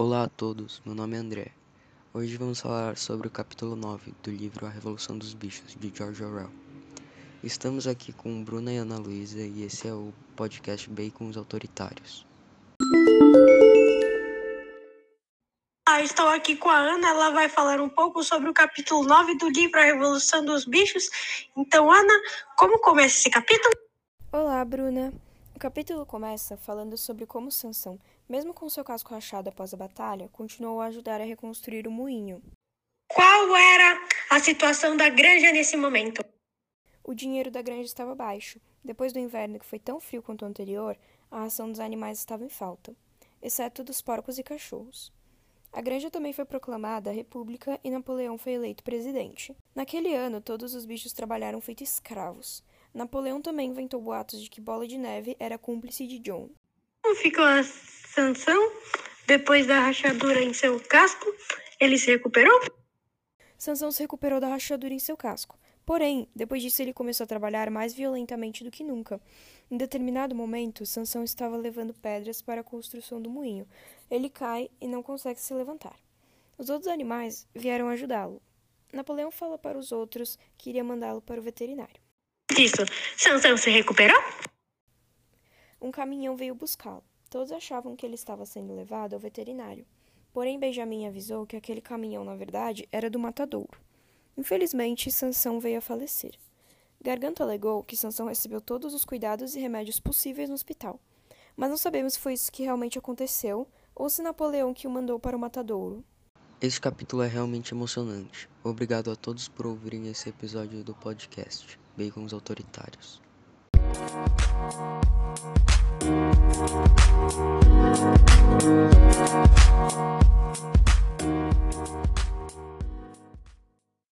Olá a todos, meu nome é André. Hoje vamos falar sobre o capítulo 9 do livro A Revolução dos Bichos, de George Orwell. Estamos aqui com Bruna e Ana Luísa e esse é o podcast Bacons Autoritários. Ah, estou aqui com a Ana, ela vai falar um pouco sobre o capítulo 9 do livro A Revolução dos Bichos. Então, Ana, como começa esse capítulo? Olá, Bruna. O capítulo começa falando sobre como Sansão, mesmo com seu casco rachado após a batalha, continuou a ajudar a reconstruir o moinho. Qual era a situação da granja nesse momento? O dinheiro da granja estava baixo. Depois do inverno que foi tão frio quanto o anterior, a ração dos animais estava em falta, exceto dos porcos e cachorros. A granja também foi proclamada república e Napoleão foi eleito presidente. Naquele ano, todos os bichos trabalharam feito escravos. Napoleão também inventou boatos de que Bola de Neve era cúmplice de John. Como ficou a Sansão depois da rachadura em seu casco? Ele se recuperou? Sansão se recuperou da rachadura em seu casco. Porém, depois disso ele começou a trabalhar mais violentamente do que nunca. Em determinado momento, Sansão estava levando pedras para a construção do moinho. Ele cai e não consegue se levantar. Os outros animais vieram ajudá-lo. Napoleão fala para os outros que iria mandá-lo para o veterinário disso, Sansão se recuperou? Um caminhão veio buscá-lo. Todos achavam que ele estava sendo levado ao veterinário. Porém, Benjamin avisou que aquele caminhão, na verdade, era do matadouro. Infelizmente, Sansão veio a falecer. Garganta alegou que Sansão recebeu todos os cuidados e remédios possíveis no hospital. Mas não sabemos se foi isso que realmente aconteceu ou se Napoleão que o mandou para o matadouro. Esse capítulo é realmente emocionante. Obrigado a todos por ouvirem esse episódio do podcast Bacons Autoritários.